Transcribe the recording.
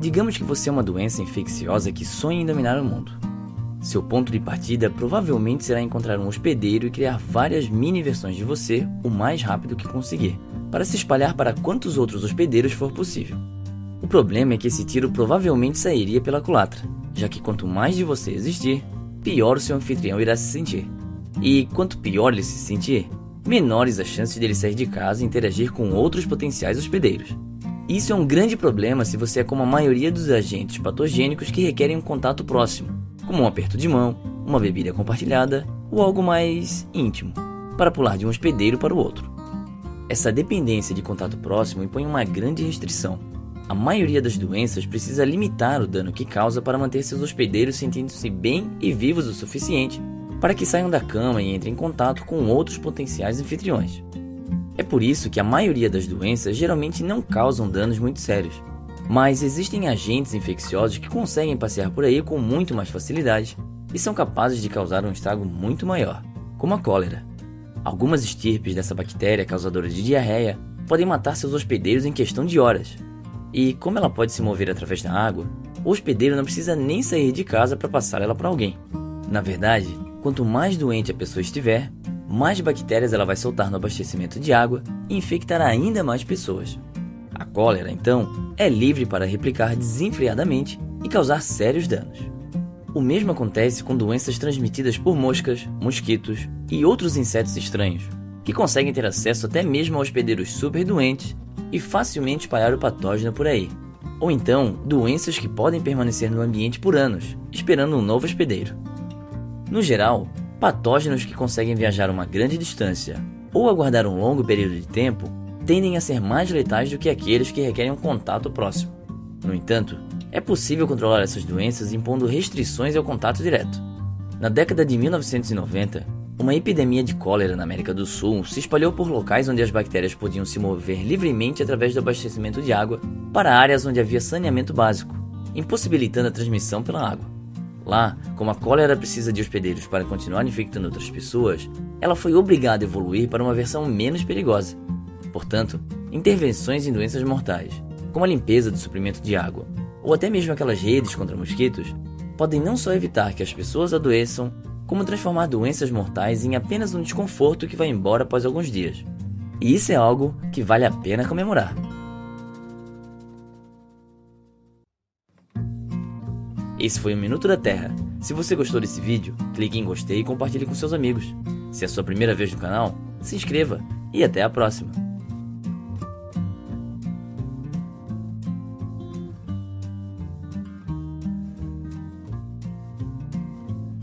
Digamos que você é uma doença infecciosa que sonha em dominar o mundo. Seu ponto de partida provavelmente será encontrar um hospedeiro e criar várias mini versões de você o mais rápido que conseguir, para se espalhar para quantos outros hospedeiros for possível. O problema é que esse tiro provavelmente sairia pela culatra, já que quanto mais de você existir, pior o seu anfitrião irá se sentir. E quanto pior ele se sentir, menores as chances dele sair de casa e interagir com outros potenciais hospedeiros. Isso é um grande problema se você é como a maioria dos agentes patogênicos que requerem um contato próximo, como um aperto de mão, uma bebida compartilhada ou algo mais íntimo, para pular de um hospedeiro para o outro. Essa dependência de contato próximo impõe uma grande restrição. A maioria das doenças precisa limitar o dano que causa para manter seus hospedeiros sentindo-se bem e vivos o suficiente para que saiam da cama e entrem em contato com outros potenciais anfitriões. É por isso que a maioria das doenças geralmente não causam danos muito sérios. Mas existem agentes infecciosos que conseguem passear por aí com muito mais facilidade e são capazes de causar um estrago muito maior, como a cólera. Algumas estirpes dessa bactéria causadora de diarreia podem matar seus hospedeiros em questão de horas. E como ela pode se mover através da água, o hospedeiro não precisa nem sair de casa para passar ela para alguém. Na verdade, quanto mais doente a pessoa estiver, mais bactérias ela vai soltar no abastecimento de água e infectar ainda mais pessoas. A cólera, então, é livre para replicar desenfreadamente e causar sérios danos. O mesmo acontece com doenças transmitidas por moscas, mosquitos e outros insetos estranhos, que conseguem ter acesso até mesmo a hospedeiros super doentes e facilmente espalhar o patógeno por aí. Ou então, doenças que podem permanecer no ambiente por anos, esperando um novo hospedeiro. No geral, Patógenos que conseguem viajar uma grande distância ou aguardar um longo período de tempo tendem a ser mais letais do que aqueles que requerem um contato próximo. No entanto, é possível controlar essas doenças impondo restrições ao contato direto. Na década de 1990, uma epidemia de cólera na América do Sul se espalhou por locais onde as bactérias podiam se mover livremente através do abastecimento de água para áreas onde havia saneamento básico, impossibilitando a transmissão pela água. Lá, como a cólera precisa de hospedeiros para continuar infectando outras pessoas, ela foi obrigada a evoluir para uma versão menos perigosa. Portanto, intervenções em doenças mortais, como a limpeza do suprimento de água, ou até mesmo aquelas redes contra mosquitos, podem não só evitar que as pessoas adoeçam, como transformar doenças mortais em apenas um desconforto que vai embora após alguns dias. E isso é algo que vale a pena comemorar. Esse foi o Minuto da Terra. Se você gostou desse vídeo, clique em gostei e compartilhe com seus amigos. Se é a sua primeira vez no canal, se inscreva e até a próxima!